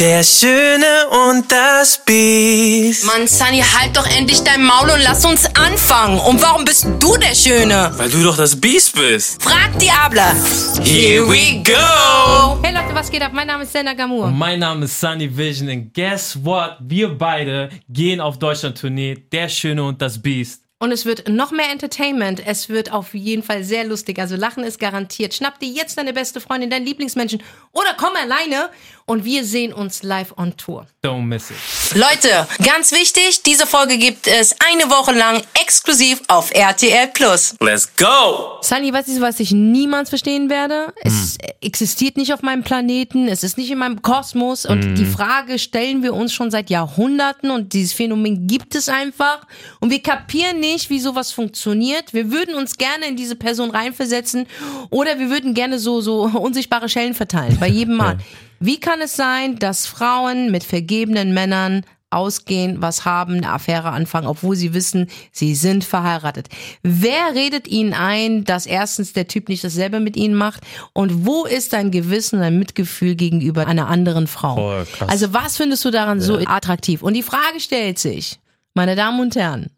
Der Schöne und das Biest. Mann, Sunny, halt doch endlich dein Maul und lass uns anfangen. Und warum bist du der Schöne? Weil du doch das Biest bist. Frag Diabla. Here we go. Hey Leute, was geht ab? Mein Name ist Senna Gamur. Mein Name ist Sunny Vision und guess what? Wir beide gehen auf Deutschland-Tournee. Der Schöne und das Biest. Und es wird noch mehr Entertainment. Es wird auf jeden Fall sehr lustig. Also Lachen ist garantiert. Schnapp dir jetzt deine beste Freundin, deinen Lieblingsmenschen oder komm alleine und wir sehen uns live on Tour. Don't miss it. Leute, ganz wichtig, diese Folge gibt es eine Woche lang exklusiv auf RTL Plus. Let's go. Sunny, weißt du, was ich niemals verstehen werde? Es existiert nicht auf meinem Planeten, es ist nicht in meinem Kosmos und die Frage stellen wir uns schon seit Jahrhunderten und dieses Phänomen gibt es einfach und wir kapieren nicht, wie sowas funktioniert. Wir würden uns gerne in diese Person reinversetzen oder wir würden gerne so, so unsichtbare Schellen verteilen bei jedem Mal. Wie kann es sein, dass Frauen mit vergebenen Männern ausgehen, was haben, eine Affäre anfangen, obwohl sie wissen, sie sind verheiratet. Wer redet ihnen ein, dass erstens der Typ nicht dasselbe mit ihnen macht und wo ist dein Gewissen, dein Mitgefühl gegenüber einer anderen Frau? Krass. Also was findest du daran so attraktiv? Und die Frage stellt sich, meine Damen und Herren,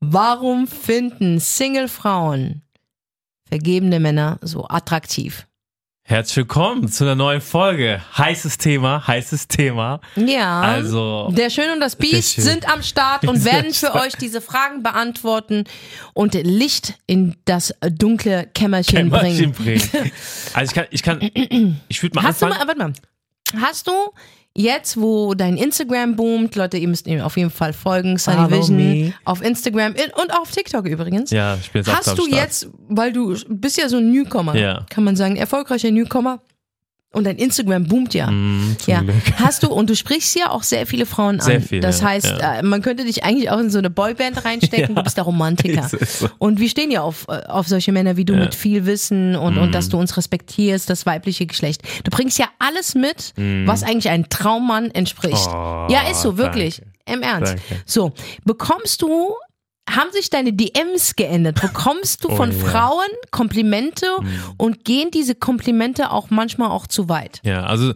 warum finden Single-Frauen vergebene Männer so attraktiv? Herzlich willkommen zu einer neuen Folge. Heißes Thema, heißes Thema. Ja. Also- Der Schön und das Biest sind am Start und werden für euch diese Fragen beantworten und Licht in das dunkle Kämmerchen, Kämmerchen bringen. bringen. Also ich kann, ich kann, ich würde mal Hast du anfangen. mal, warte mal. Hast du jetzt, wo dein Instagram boomt, Leute, ihr müsst ihm auf jeden Fall folgen, Sunny Follow Vision, me. auf Instagram und auf TikTok übrigens. ja, ich bin jetzt Hast auch du Start. jetzt, weil du bist ja so ein Newcomer, Ja. kann man sagen, erfolgreicher Newcomer und dein Instagram boomt ja. Mm, Ja, Glück. hast du und du sprichst ja auch sehr viele Frauen Sehr an. viele, das heißt, ja. äh, man könnte dich eigentlich auch in so eine Boyband reinstecken. Du bist der Romantiker. So. Und wir stehen ja auf, äh, auf solche Männer wie du mit viel Wissen und, und dass du uns respektierst, das weibliche Geschlecht. Du bringst ja alles mit, was eigentlich einem Traummann entspricht. Oh, ja, ist so, wirklich. danke. Im Ernst. Danke. So, bekommst du, haben sich deine DMs geändert? Bekommst du Oh, von ja. Frauen Komplimente und gehen diese Komplimente auch manchmal auch zu weit? Ja, also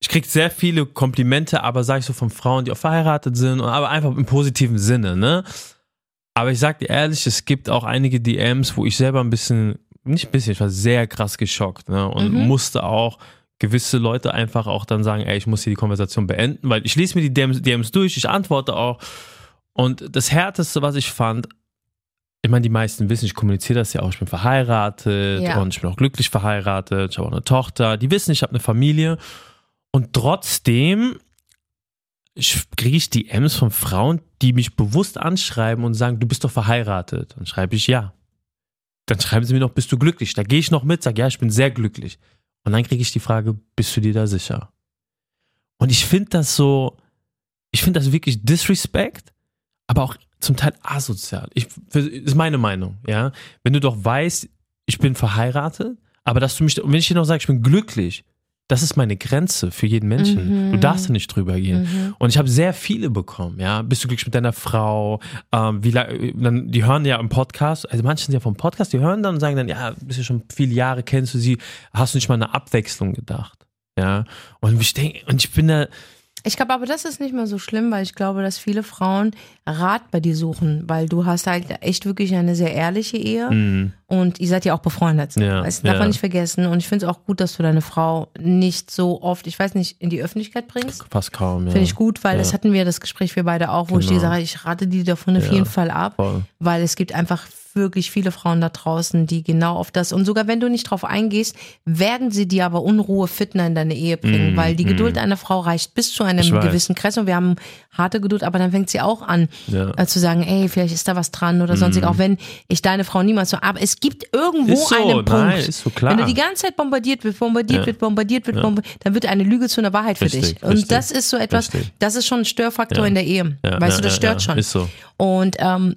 ich krieg sehr viele Komplimente, aber sag ich so von Frauen, die auch verheiratet sind, aber einfach im positiven Sinne, ne? Aber ich sag dir ehrlich, es gibt auch einige DMs, wo ich selber ein bisschen, nicht ein bisschen, ich war sehr krass geschockt, ne? Und musste auch gewisse Leute einfach auch dann sagen, ey, ich muss hier die Konversation beenden, weil ich lese mir die DMs, DMs durch, ich antworte auch. Und das Härteste, was ich fand, ich meine, die meisten wissen, ich kommuniziere das ja auch, ich bin verheiratet Ja. und ich bin auch glücklich verheiratet, ich habe auch eine Tochter, die wissen, ich habe eine Familie und trotzdem kriege ich DMs von Frauen, die mich bewusst anschreiben und sagen, du bist doch verheiratet. Dann schreibe ich ja. Dann schreiben sie mir noch, bist du glücklich? Da gehe ich noch mit, sage ja, ich bin sehr glücklich. Und dann kriege ich die Frage, bist du dir da sicher? Und ich finde das so, ich finde das wirklich Disrespect, aber auch zum Teil asozial. Ich, ist meine Meinung, ja. Wenn du doch weißt, ich bin verheiratet, aber dass du mich, und wenn ich dir noch sage, ich bin glücklich, das ist meine Grenze für jeden Menschen. Du darfst da nicht drüber gehen. Und ich habe sehr viele bekommen, ja. Bist du glücklich mit deiner Frau? Ähm, wie dann, die hören ja im Podcast, also manche sind ja vom Podcast, die hören dann und sagen dann, ja, bist du schon viele Jahre, kennst du sie, hast du nicht mal eine Abwechslung gedacht? Ja. Und ich denke, und ich bin da, Ich glaube aber, das ist nicht mehr so schlimm, weil ich glaube, dass viele Frauen Rat bei dir suchen, weil du hast halt echt wirklich eine sehr ehrliche Ehe und ihr seid ja auch befreundet. Mhm. Ja, das darf ja. man nicht vergessen. Und ich finde es auch gut, dass du deine Frau nicht so oft, ich weiß nicht, in die Öffentlichkeit bringst. fast kaum, ja. Finde ich gut, weil Ja. das hatten wir das Gespräch wir beide auch, wo ich dir Genau. sage, ich rate die davon auf jeden Fall ab, voll. weil es gibt einfach wirklich viele Frauen da draußen, die genau auf das und sogar wenn du nicht drauf eingehst, werden sie dir aber Unruhe, Fitner in deine Ehe bringen, weil die Geduld einer Frau reicht bis zu einem Mm, Ich gewissen Kreis und wir haben harte Geduld, aber dann fängt sie auch an. Mm. äh, zu sagen, ey, vielleicht ist da was dran oder sonstig, auch wenn ich deine Frau niemals so, aber es gibt irgendwo so, einen Punkt, nein, ist so klar. wenn du die ganze Zeit bombardiert wird, bombardiert Ja. wird, bombardiert wird, bombardiert, dann wird eine Lüge zu einer Wahrheit für Richtig, dich. Und richtig, das ist so etwas, richtig. das ist schon ein Störfaktor Ja. in der Ehe. Ja, weißt ja, du, das ja, stört ja, schon. Ist so. Und ähm,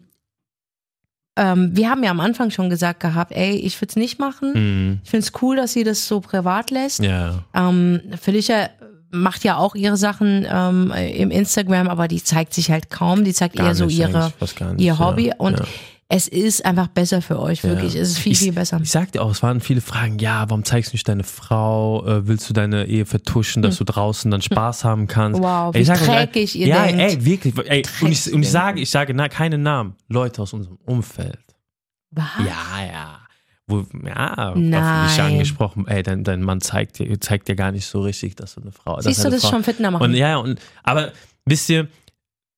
ähm, wir haben ja am Anfang schon gesagt gehabt, ey, ich würde es nicht machen. Mhm. Ich finde es cool, dass sie das so privat lässt. Ja. Ähm, Felicia macht ja auch ihre Sachen ähm, im Instagram, aber die zeigt sich halt kaum. Die zeigt Gar eher so ihre, nicht, ihr ja, Hobby. Und ja. Es ist einfach besser für euch, wirklich. Es ist viel, ich, viel besser. Ich sag dir auch, es waren viele Fragen, ja, warum zeigst du nicht deine Frau? Äh, willst du deine Ehe vertuschen, dass du draußen dann Spaß haben kannst? Hm. Wow, Ey, wie auch, dreckig ihr ja, denkt. ey, wirklich. Ey, und ich, und ich sage, ich sage, na, keine Namen. Leute aus unserem Umfeld. Was? Ja, ja. Wo, ja, Nein. auf mich angesprochen, ey, dein, dein Mann zeigt dir, zeigt dir gar nicht so richtig, dass du eine Frau dass Siehst du, das ist Frau, schon Fitner machen. und ja, ja, und aber wisst ihr,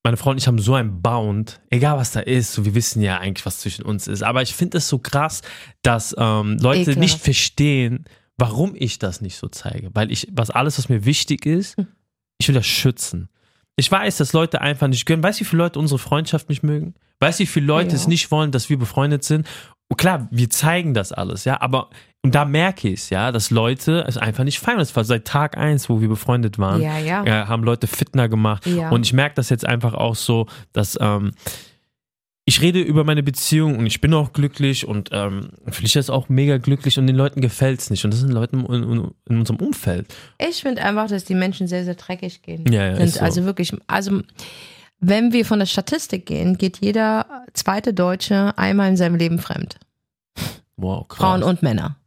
meine Frau und ich haben so einen Bound, egal was da ist, so wir wissen ja eigentlich, was zwischen uns ist. Aber ich finde es so krass, dass ähm, Leute Ekelhaft. nicht verstehen, warum ich das nicht so zeige. Weil ich, was alles, was mir wichtig ist, Hm. ich will das schützen. Ich weiß, dass Leute einfach nicht gönnen. Weißt du, wie viele Leute unsere Freundschaft nicht mögen? Weißt du, wie viele Leute Ja. es nicht wollen, dass wir befreundet sind? Und klar, wir zeigen das alles, ja, aber und da merke ich es, ja, dass Leute es einfach nicht feiern. Das war seit Tag eins, wo wir befreundet waren Ja, ja. äh, haben Leute fitner gemacht. Ja. Und ich merke das jetzt einfach auch so, dass ähm, ich rede über meine Beziehung und ich bin auch glücklich und ähm, Felicia ist auch mega glücklich und den Leuten gefällt es nicht. Und das sind Leute in, in, in unserem Umfeld. Ich finde einfach, dass die Menschen sehr, sehr dreckig gehen. Ja, ja, so. Also wirklich, also wenn wir von der Statistik gehen, geht jeder zweite Deutsche einmal in seinem Leben fremd. Wow, krass. Frauen und Männer.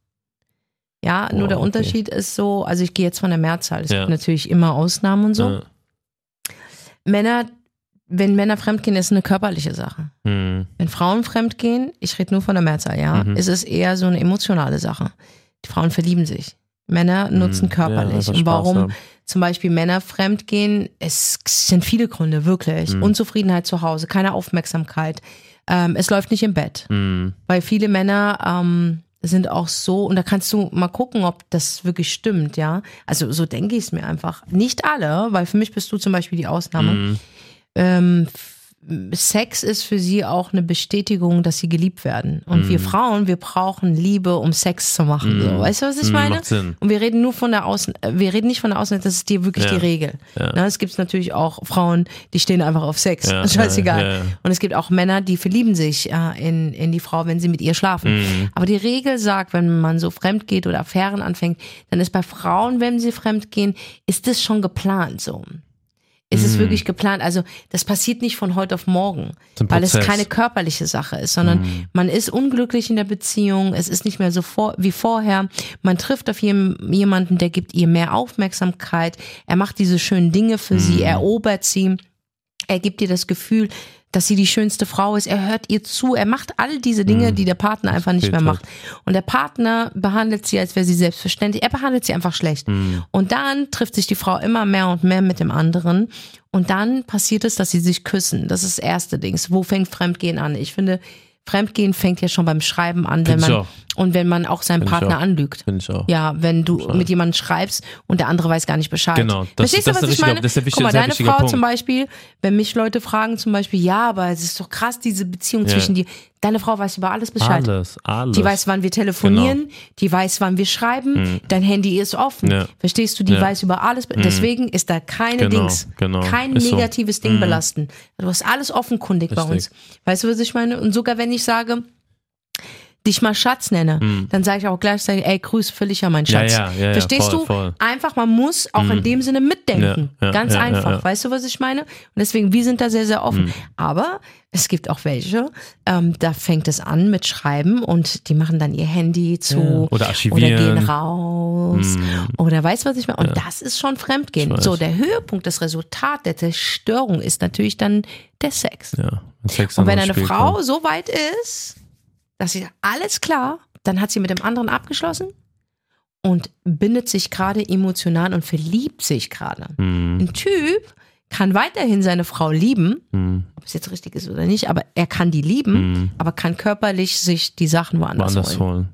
Ja, nur Wow, der okay. Unterschied ist so, also ich gehe jetzt von der Mehrzahl, es Ja. gibt natürlich immer Ausnahmen und so. Ja. Männer, wenn Männer fremdgehen, ist eine körperliche Sache. Hm. Wenn Frauen fremdgehen, ich rede nur von der Mehrzahl, ja, Mhm. ist es eher so eine emotionale Sache. Die Frauen verlieben sich. Männer nutzen Hm. Ja, körperlich. einfach und warum haben. zum Beispiel Männer fremdgehen, es sind viele Gründe, wirklich. Mhm. Unzufriedenheit zu Hause, keine Aufmerksamkeit. Ähm, es läuft nicht im Bett. Hm. Weil viele Männer ähm, sind auch so, und da kannst du mal gucken, ob das wirklich stimmt, ja. Also so denke ich es mir einfach. Nicht alle, weil für mich bist du zum Beispiel die Ausnahme. Hm. Ähm, Sex ist für sie auch eine Bestätigung, dass sie geliebt werden. Und wir Frauen, wir brauchen Liebe, um Sex zu machen. So. Weißt du, was ich Hm, meine? Und wir reden nur von der Außen, äh, wir reden nicht von der Außen, das ist dir wirklich Ja. die Regel. Ja. Na, es gibt natürlich auch Frauen, die stehen einfach auf Sex. Ja, Scheißegal. Und es gibt auch Männer, die verlieben sich äh, in, in die Frau, wenn sie mit ihr schlafen. Mhm. Aber die Regel sagt, wenn man so fremd geht oder Affären anfängt, dann ist bei Frauen, wenn sie fremd gehen, ist das schon geplant so. Ist Mhm. es wirklich geplant? Also das passiert nicht von heute auf morgen, weil es keine körperliche Sache ist, sondern Mhm. man ist unglücklich in der Beziehung, es ist nicht mehr so vor, wie vorher. Man trifft auf jem- jemanden, der gibt ihr mehr Aufmerksamkeit, er macht diese schönen Dinge für sie, Mhm. erobert sie, er gibt ihr das Gefühl, dass sie die schönste Frau ist, er hört ihr zu, er macht all diese Dinge, die der Partner einfach nicht fehlt mehr halt. macht. Und der Partner behandelt sie, als wäre sie selbstverständlich. Er behandelt sie einfach schlecht. Und dann trifft sich die Frau immer mehr und mehr mit dem anderen. Und dann passiert es, dass sie sich küssen. Das ist das erste Ding. Wo fängt Fremdgehen an? Ich finde, Fremdgehen fängt ja schon beim Schreiben an, wenn man auch. Und wenn man auch seinen Find Partner auch. anlügt. Finde ich auch. Ja, wenn du mit jemandem schreibst und der andere weiß gar nicht Bescheid. Genau, das- Verstehst das du, was ich meine? das ist der wichtige- Guck mal, deine Frau Punkt. zum Beispiel, wenn mich Leute fragen zum Beispiel, ja, aber es ist doch krass, diese Beziehung Ja. zwischen dir. Deine Frau weiß über alles Bescheid. Alles, alles. Die weiß, wann wir telefonieren, die weiß, wann wir schreiben, dein Handy ist offen. Hm. Ja. Verstehst du, die Ja. weiß über alles. Deswegen ist da keine Genau, Dings, genau. kein Ist so. negatives Ding belasten. Du hast alles offenkundig bei Richtig. uns. Weißt du, was ich meine? Und sogar wenn ich sage, dich mal Schatz nenne, dann sage ich auch gleichzeitig, ey, grüß Felicia, mein Hm. Ja, Schatz. ja, ja, ja, Verstehst voll, du? voll. Einfach, man muss auch in dem Sinne mitdenken. Ganz einfach. Weißt du, was ich meine? Und deswegen, wir sind da sehr, sehr Hm. offen. Aber es gibt auch welche, ähm, da fängt es an mit Schreiben und die machen dann ihr Handy zu oder oder archivieren. gehen raus oder weißt du, was ich meine? Und das ist schon Fremdgehen. So, der Höhepunkt, das Resultat der Zerstörung ist natürlich dann der Sex. Ja, Sex Und wenn eine Frau kommt. so weit ist, dass sie alles klar, dann hat sie mit dem anderen abgeschlossen und bindet sich gerade emotional und verliebt sich gerade. Hm, Ein Typ kann weiterhin seine Frau lieben, hm, ob es jetzt richtig ist oder nicht, aber er kann die lieben, hm. aber kann körperlich sich die Sachen woanders, Woanders holen. holen.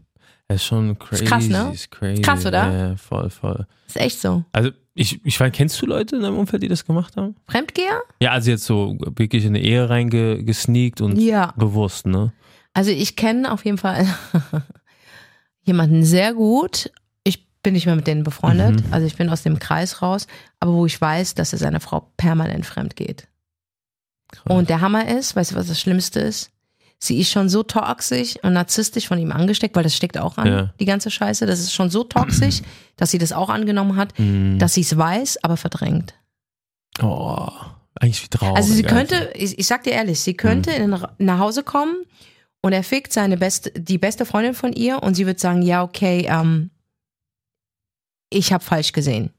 Das ist schon crazy. krass, ne? Ist crazy. Krass, oder? Ja, ja, voll, voll. ist echt so. Also, ich, ich weiß, kennst du Leute in deinem Umfeld, die das gemacht haben? Fremdgeher? Ja, also jetzt so wirklich in eine Ehe reingesneakt und Ja. bewusst, ne? Also ich kenne auf jeden Fall jemanden sehr gut. Ich bin nicht mehr mit denen befreundet. Mhm. Also ich bin aus dem Kreis raus, aber wo ich weiß, dass er seine Frau permanent fremd geht. Krass. Und der Hammer ist, weißt du, was das Schlimmste ist? Sie ist schon so toxisch und narzisstisch von ihm angesteckt, weil das steckt auch an, Ja. die ganze Scheiße. Das ist schon so toxisch, dass sie das auch angenommen hat, Hm. dass sie es weiß, aber verdrängt. Oh, eigentlich wie traurig. Also sie könnte, ich, ich sag dir ehrlich, sie könnte Mhm. in, nach Hause kommen und er fickt seine beste, die beste Freundin von ihr und sie wird sagen, ja, okay, ähm, ich habe falsch gesehen.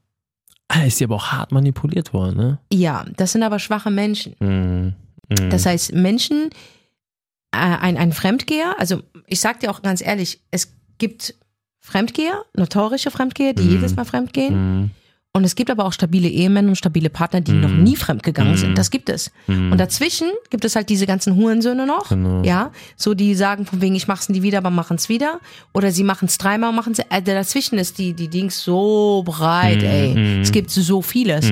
Ah, ist die aber auch hart manipuliert worden, ne? Ja, das sind aber schwache Menschen. Mhm. Mhm. Das heißt, Menschen, äh, ein, ein Fremdgeher, also ich sag dir auch ganz ehrlich, es gibt Fremdgeher, notorische Fremdgeher, die Mhm. jedes Mal fremdgehen. Mhm. Und es gibt aber auch stabile Ehemänner und stabile Partner, die noch nie fremdgegangen Mhm. sind. Das gibt es. Mhm. Und dazwischen gibt es halt diese ganzen Hurensöhne noch. Genau. Ja, so die sagen von wegen, ich mach's nie wieder, aber machen's wieder. Oder sie machen's dreimal, machen's. Äh, dazwischen ist die, die Dings so breit, ey. Es gibt so vieles.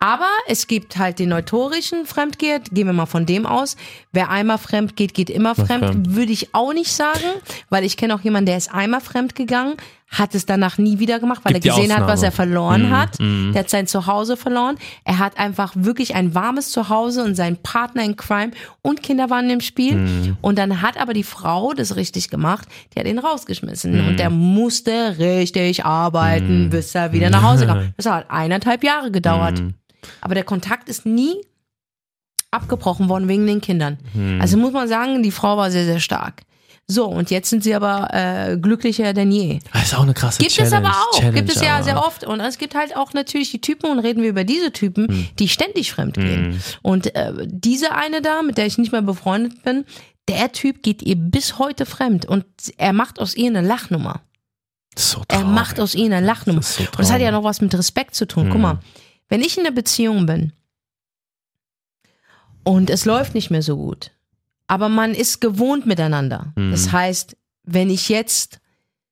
Aber es gibt halt den neutorischen Fremdgeher, gehen wir mal von dem aus. Wer einmal fremd geht, geht immer fremd. fremd. Würde ich auch nicht sagen, weil ich kenne auch jemanden, der ist einmal fremd gegangen, hat es danach nie wieder gemacht, weil Gibt er gesehen hat, was er verloren Mhm, hat. Der hat sein Zuhause verloren. Er hat einfach wirklich ein warmes Zuhause und sein Partner in Crime und Kinder waren im Spiel. Mhm. Und dann hat aber die Frau das richtig gemacht. Die hat ihn rausgeschmissen Mhm. und der musste richtig arbeiten, bis er wieder nach Hause kam. Das hat eineinhalb Jahre gedauert. Mhm. Aber der Kontakt ist nie abgebrochen worden wegen den Kindern. Mhm. Also muss man sagen, die Frau war sehr, sehr stark. So, und jetzt sind sie aber äh, glücklicher denn je. Das ist auch eine krasse Gibt Challenge. es aber auch. Challenge, gibt es ja aber. sehr oft. Und es gibt halt auch natürlich die Typen, und reden wir über diese Typen, Hm. die ständig fremd gehen. Und äh, diese eine da, mit der ich nicht mehr befreundet bin, der Typ geht ihr bis heute fremd. Und er macht aus ihr eine Lachnummer. So Er traurig. macht aus ihr eine Lachnummer. So und das hat ja noch was mit Respekt zu tun. Guck Mhm. mal, wenn ich in einer Beziehung bin und es läuft nicht mehr so gut, aber man ist gewohnt miteinander. Mhm. Das heißt, wenn ich jetzt,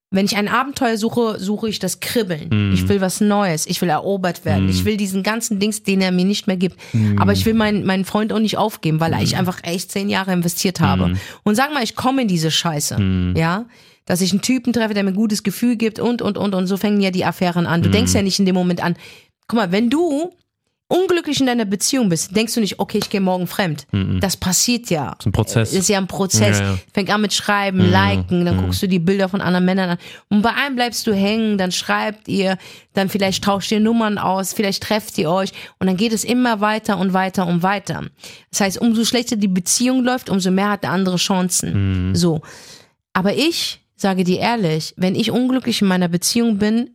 wenn ich ein Abenteuer suche, suche ich das Kribbeln. Mhm. Ich will was Neues. Ich will erobert werden. Mhm. Ich will diesen ganzen Dings, den er mir nicht mehr gibt. Aber ich will meinen, meinen Freund auch nicht aufgeben, weil ich einfach echt zehn Jahre investiert habe. Mhm. Und sag mal, ich komme in diese Scheiße. Mhm. Ja. Dass ich einen Typen treffe, der mir ein gutes Gefühl gibt und, und, und. Und so fängen ja die Affären an. Du denkst ja nicht in dem Moment an. Guck mal, wenn du unglücklich in deiner Beziehung bist, denkst du nicht, okay, ich gehe morgen fremd. Das passiert ja. ist ein Prozess. Ist ja ein Prozess. Ja, ja. Fängt an mit Schreiben, Liken, dann guckst du die Bilder von anderen Männern an. Und bei einem bleibst du hängen, dann schreibt ihr, dann vielleicht tauscht ihr Nummern aus, vielleicht trefft ihr euch und dann geht es immer weiter und weiter und weiter. Das heißt, umso schlechter die Beziehung läuft, umso mehr hat der andere Chancen. So. Aber ich sage dir ehrlich, wenn ich unglücklich in meiner Beziehung bin,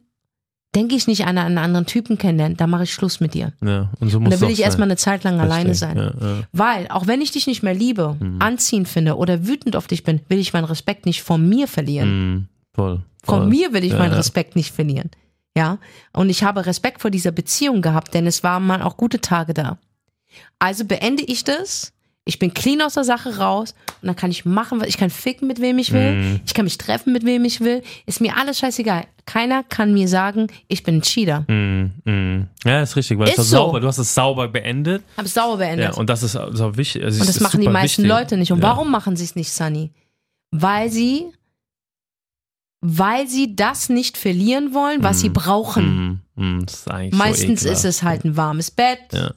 denke ich nicht an einen anderen Typen kennenlernen, dann mache ich Schluss mit dir. Ja, und so Und muss dann will es ich auch erstmal sein. eine Zeit lang alleine sein. Ja, ja. Weil, auch wenn ich dich nicht mehr liebe, anziehend finde oder wütend auf dich bin, will ich meinen Respekt nicht von mir verlieren. Mhm. Voll, Von voll. mir will ich Ja, meinen. Respekt nicht verlieren. Ja. Und ich habe Respekt vor dieser Beziehung gehabt, denn es waren mal auch gute Tage da. Also beende ich das. Ich bin clean aus der Sache raus und dann kann ich machen, was ich kann ficken mit wem ich will. Mhm. Ich kann mich treffen mit wem ich will. Ist mir alles scheißegal. Keiner kann mir sagen, ich bin ein Cheater. Mhm. Mhm. Ja, ist richtig, weil Ist so. sauber. Du hast es sauber beendet. Hab es sauber beendet. Ja, und das ist, ist auch wichtig. Also Und das ist machen die meisten wichtig. Leute nicht. Und ja. warum machen sie es nicht, Sunny? Weil sie, weil sie das nicht verlieren wollen, was sie brauchen. Mhm. Mhm. Das ist eigentlich Meistens so ist es halt ein warmes Bett, Ja.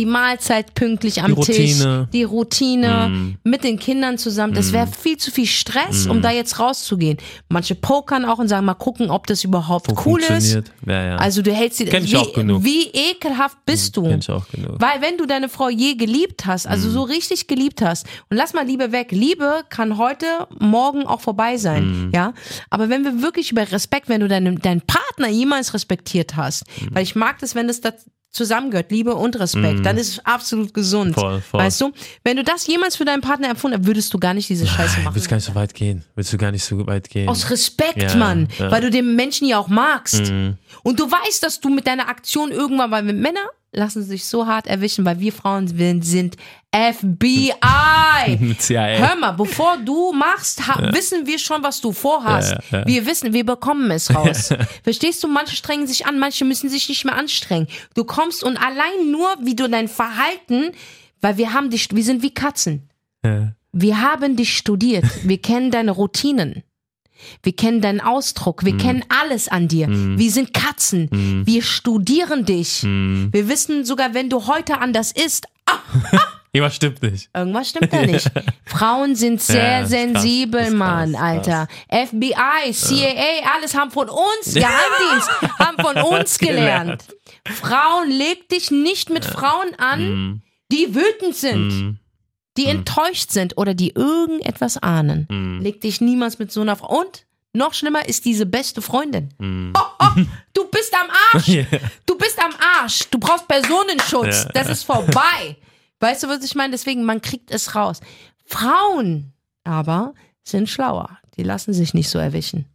Die Mahlzeit pünktlich am Die Routine. Tisch, die Routine Mhm. mit den Kindern zusammen. Das wäre viel zu viel Stress, um da jetzt rauszugehen. Manche pokern auch und sagen, mal gucken, ob das überhaupt Wo cool ist. funktioniert. Ja, ja. Also du hältst sie, wie, auch genug. wie ekelhaft bist du? Kenn ich auch genug. Weil wenn du deine Frau je geliebt hast, also Mhm. so richtig geliebt hast, und lass mal Liebe weg, Liebe kann heute, morgen auch vorbei sein, Mhm. ja. Aber wenn wir wirklich über Respekt, wenn du deinen, deinen Partner jemals respektiert hast, weil ich mag das, wenn das da zusammengehört, Liebe und Respekt, dann ist es absolut gesund. Voll, voll. Weißt du? Wenn du das jemals für deinen Partner empfunden hast, würdest du gar nicht diese Scheiße machen. willst gar nicht so weit gehen. Willst du gar nicht so weit gehen. Aus Respekt, Ja, Mann. ja. Weil du den Menschen ja auch magst. Und du weißt, dass du mit deiner Aktion irgendwann, weil Männer lassen sich so hart erwischen, weil wir Frauen sind FBI. CIA. Hör mal, bevor du machst, ha wissen wir schon, was du vorhast. Ja, ja. Wir wissen, wir bekommen es raus. Verstehst du? Manche strengen sich an, manche müssen sich nicht mehr anstrengen. Du kommst und allein nur, wie du dein Verhalten, weil wir haben dich, wir sind wie Katzen. Ja. Wir haben dich studiert. Wir kennen deine Routinen. Wir kennen deinen Ausdruck. Wir kennen alles an dir. Wir sind Katzen. Wir studieren dich. Mhm. Wir wissen sogar, wenn du heute anders isst, Irgendwas stimmt nicht. irgendwas stimmt da nicht. Frauen sind sehr Ja, krass, sensibel, krass, Mann, krass. Alter. FBI, CIA, alles haben von uns, Geheimdienst, haben von uns gelernt. Frauen, leg dich nicht mit Frauen an, Mhm. die wütend sind. die enttäuscht sind oder die irgendetwas ahnen. Mhm. Leg dich niemals mit so einer Frau. Und noch schlimmer ist diese beste Freundin. Mhm. Oh, oh, du bist am Arsch. Du bist am Arsch. Du brauchst Personenschutz. Das ist vorbei. Weißt du, was ich meine? Deswegen, man kriegt es raus. Frauen aber sind schlauer. Die lassen sich nicht so erwischen.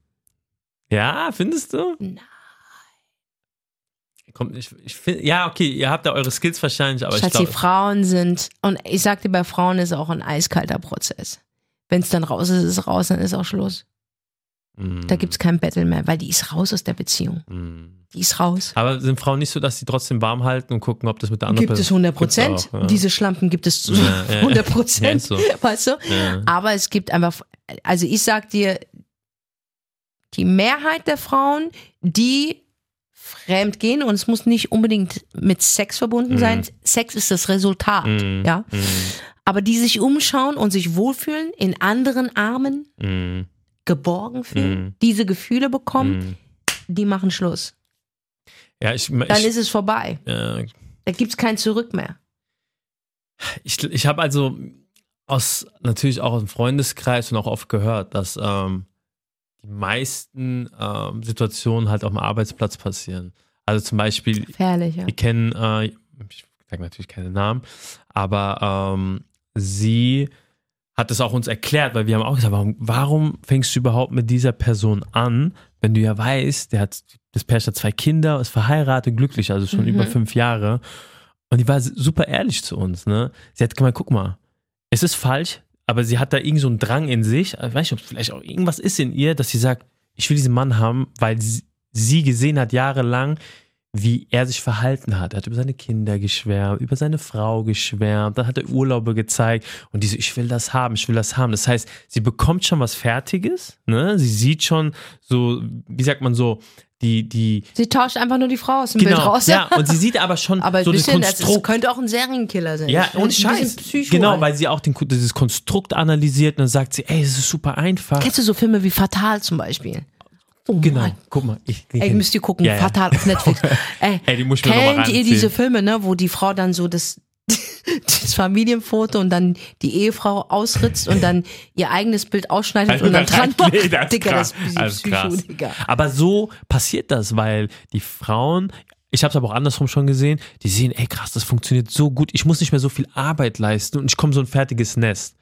Ja, findest du? Nein. Kommt nicht. Ich find, ja, okay, ihr habt da eure Skills wahrscheinlich, aber ich Schatzi, glaube. Frauen sind, und ich sag dir, bei Frauen ist auch ein eiskalter Prozess. Wenn es dann raus ist, ist es raus, dann ist auch Schluss. Mhm. Da gibt's kein Battle mehr, weil die ist raus aus der Beziehung. Mhm. Die ist raus. Aber sind Frauen nicht so, dass sie trotzdem warm halten und gucken, ob das mit der anderen Gibt es 100 Prozent. Ja. Diese Schlampen gibt es zu Ja, ja, ja. 100 Ja, Prozent. ist so. Weißt du? Ja. Aber es gibt einfach, also ich sag dir, die Mehrheit der Frauen, die fremd gehen und es muss nicht unbedingt mit Sex verbunden Mhm. sein. Sex ist das Resultat, Mhm. ja. Mhm. Aber die sich umschauen und sich wohlfühlen, in anderen Armen Mhm. Geborgen fühlen, Mhm. diese Gefühle bekommen, Mhm. die machen Schluss. Ja, ich, Dann ich, ist es vorbei. äh, Da gibt's kein Zurück mehr. ich, ich habe also aus natürlich auch aus dem Freundeskreis und auch oft gehört, dass ähm, die meisten ähm, Situationen halt auf dem Arbeitsplatz passieren. Also zum Beispiel, Gefährlich, ja. wir kennen, äh, ich sage natürlich keine Namen, aber ähm, sie hat es auch uns erklärt, weil wir haben auch gesagt, warum, warum fängst du überhaupt mit dieser Person an, wenn du ja weißt, der hat das Pärchen hat zwei Kinder, ist verheiratet, glücklich, also schon Mhm. über fünf Jahre. Und die war super ehrlich zu uns, ne? Sie hat gemeint, guck mal, es ist falsch, aber sie hat da irgend so einen Drang in sich, ich weiß nicht, ob es vielleicht auch irgendwas ist in ihr, dass sie sagt, ich will diesen Mann haben, weil sie, sie gesehen hat jahrelang, wie er sich verhalten hat. Er hat über seine Kinder geschwärmt, über seine Frau geschwärmt, dann hat er Urlaube gezeigt und die so, ich will das haben, ich will das haben. Das heißt, sie bekommt schon was Fertiges, ne? Sie sieht schon so, wie sagt man so, die, die, Sie tauscht einfach nur die Frau aus dem Bild genau, raus. ja, und sie sieht aber schon Aber so ein das bisschen, das Konstrukt. könnte auch ein Serienkiller sein. Ja, Das und Scheiß. Genau, halt. weil sie auch den, dieses Konstrukt analysiert und dann sagt sie, ey, es ist super einfach. Kennst du so Filme wie Fatal zum Beispiel? Oh Genau, guck mal. Ich, Ey, müsst ihr gucken, Ja, ja. Fatal auf Netflix. Ey, Ey, die muss ich mir kennt ihr diese Filme, ne, wo die Frau dann so das, das Familienfoto und dann die Ehefrau ausritzt und dann ihr eigenes Bild ausschneidet und dann dran macht? Nee, das ist Digga, das krass. ist Das ist Psycho, krass. Digga. Aber so passiert das, weil die Frauen, ich habe es aber auch andersrum schon gesehen, die sehen, ey krass, das funktioniert so gut, ich muss nicht mehr so viel Arbeit leisten und ich komme so ein fertiges Nest.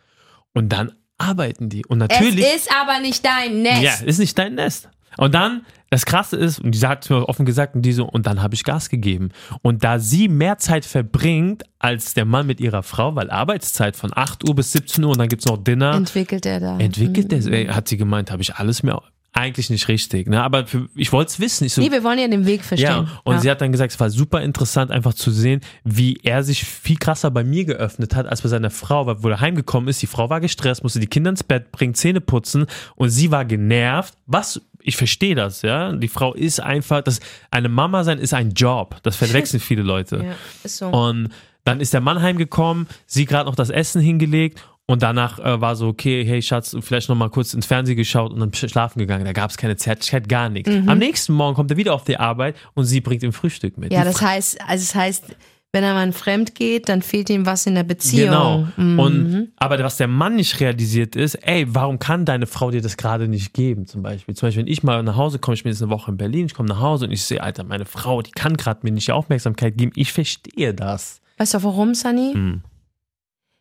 Und dann arbeiten die. Und natürlich. Es ist aber nicht dein Nest. Ja, ist nicht dein Nest. Und dann, das Krasse ist, und die hat es mir offen gesagt, und die so, und dann habe ich Gas gegeben. Und da sie mehr Zeit verbringt als der Mann mit ihrer Frau, weil Arbeitszeit von 8 Uhr bis 17 Uhr und dann gibt es noch Dinner, Entwickelt er da. entwickelt der, ey, hat sie gemeint, habe ich alles mir eigentlich nicht richtig. Ne? Aber für, ich wollte es wissen. Ich so, Nee, wir wollen ja den Weg verstehen. ja, und sie hat dann gesagt, es war super interessant, einfach zu sehen, wie er sich viel krasser bei mir geöffnet hat, als bei seiner Frau, weil wo er heimgekommen ist, die Frau war gestresst, musste die Kinder ins Bett bringen, Zähne putzen und sie war genervt. Was? Ich verstehe das, ja. Die Frau ist einfach, das, eine Mama sein ist ein Job. Das verwechseln viele Leute. ja, ist so. Und dann ist der Mann heimgekommen, sie gerade noch das Essen hingelegt und danach äh, war so, okay, hey Schatz, vielleicht noch mal kurz ins Fernsehen geschaut und dann schlafen gegangen. Da gab es keine Zärtlichkeit, gar nichts. Am nächsten Morgen kommt er wieder auf die Arbeit und sie bringt ihm Frühstück mit. ja, das heißt, also es heißt, wenn er mal fremd geht, dann fehlt ihm was in der Beziehung. Genau. Mhm. Und aber was der Mann nicht realisiert ist, ey, warum kann deine Frau dir das gerade nicht geben? Zum Beispiel. Zum Beispiel, wenn ich mal nach Hause komme, ich bin jetzt eine Woche in Berlin, ich komme nach Hause und ich sehe, Alter, meine Frau, die kann gerade mir nicht die Aufmerksamkeit geben. Ich verstehe das. Weißt du warum, Sunny? Hm.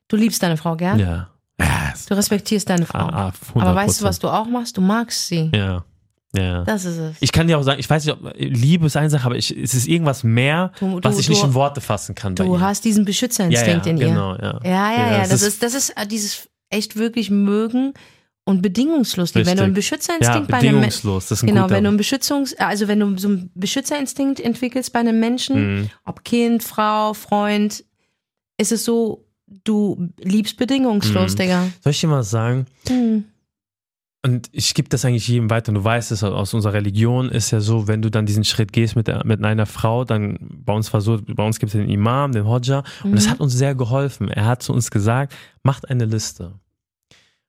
Du liebst deine Frau, gell? Ja. Du respektierst deine Frau. ah, ah, Aber weißt du, 100%. was du auch machst? Du magst sie. Ja. Ja. Das ist es. Ich kann dir auch sagen, ich weiß nicht, ob Liebe ist eine Sache, aber ich, es ist irgendwas mehr, Du- du- was ich nicht in Worte fassen kann. Du ihr. hast diesen Beschützerinstinkt ja, ja, in ihr. genau, ja. Ja, ja, ja. es das, ist, das ist äh, dieses echt wirklich mögen und bedingungslos. Wenn du einen Richtig. ja, Beschützerinstinkt bei einem Menschen. bedingungslos. Das ist ein Genau, guter wenn du einen Beschützungs-, also wenn du so einen Beschützerinstinkt entwickelst bei einem Menschen, Mhm. ob Kind, Frau, Freund, ist es so, du liebst bedingungslos, Mhm. Digga. Soll ich dir mal sagen? Hm. Und ich gebe das eigentlich jedem weiter. Und du weißt es, aus unserer Religion ist ja so, wenn du dann diesen Schritt gehst mit, der, mit einer Frau, dann bei uns war so, bei uns gibt es den Imam, den Hodja. Und das hat uns sehr geholfen. Er hat zu uns gesagt, macht eine Liste,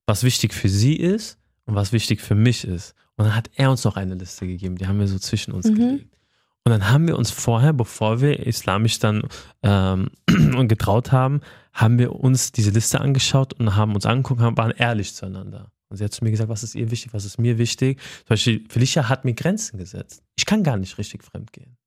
was wichtig für sie ist und was wichtig für mich ist. Und dann hat er uns noch eine Liste gegeben, die haben wir so zwischen uns Mhm. gelegt. Und dann haben wir uns vorher, bevor wir islamisch dann ähm, und getraut haben, haben wir uns diese Liste angeschaut und haben uns angeguckt, haben, waren ehrlich zueinander. Und sie hat zu mir gesagt, was ist ihr wichtig, was ist mir wichtig. Zum Beispiel, Felicia hat mir Grenzen gesetzt. Ich kann gar nicht richtig fremdgehen.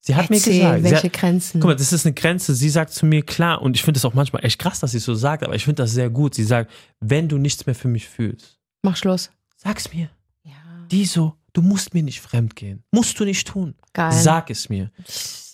Sie hat Erzähl, mir gesagt, welche hat, Grenzen. Guck mal, das ist eine Grenze. Sie sagt zu mir, klar, und ich finde das auch manchmal echt krass, dass sie es so sagt, aber ich finde das sehr gut. Sie sagt, wenn du nichts mehr für mich fühlst, Mach Schluss. sag's mir. Ja, Die so, du musst mir nicht fremd gehen. Musst du nicht tun. geil. Sag es mir.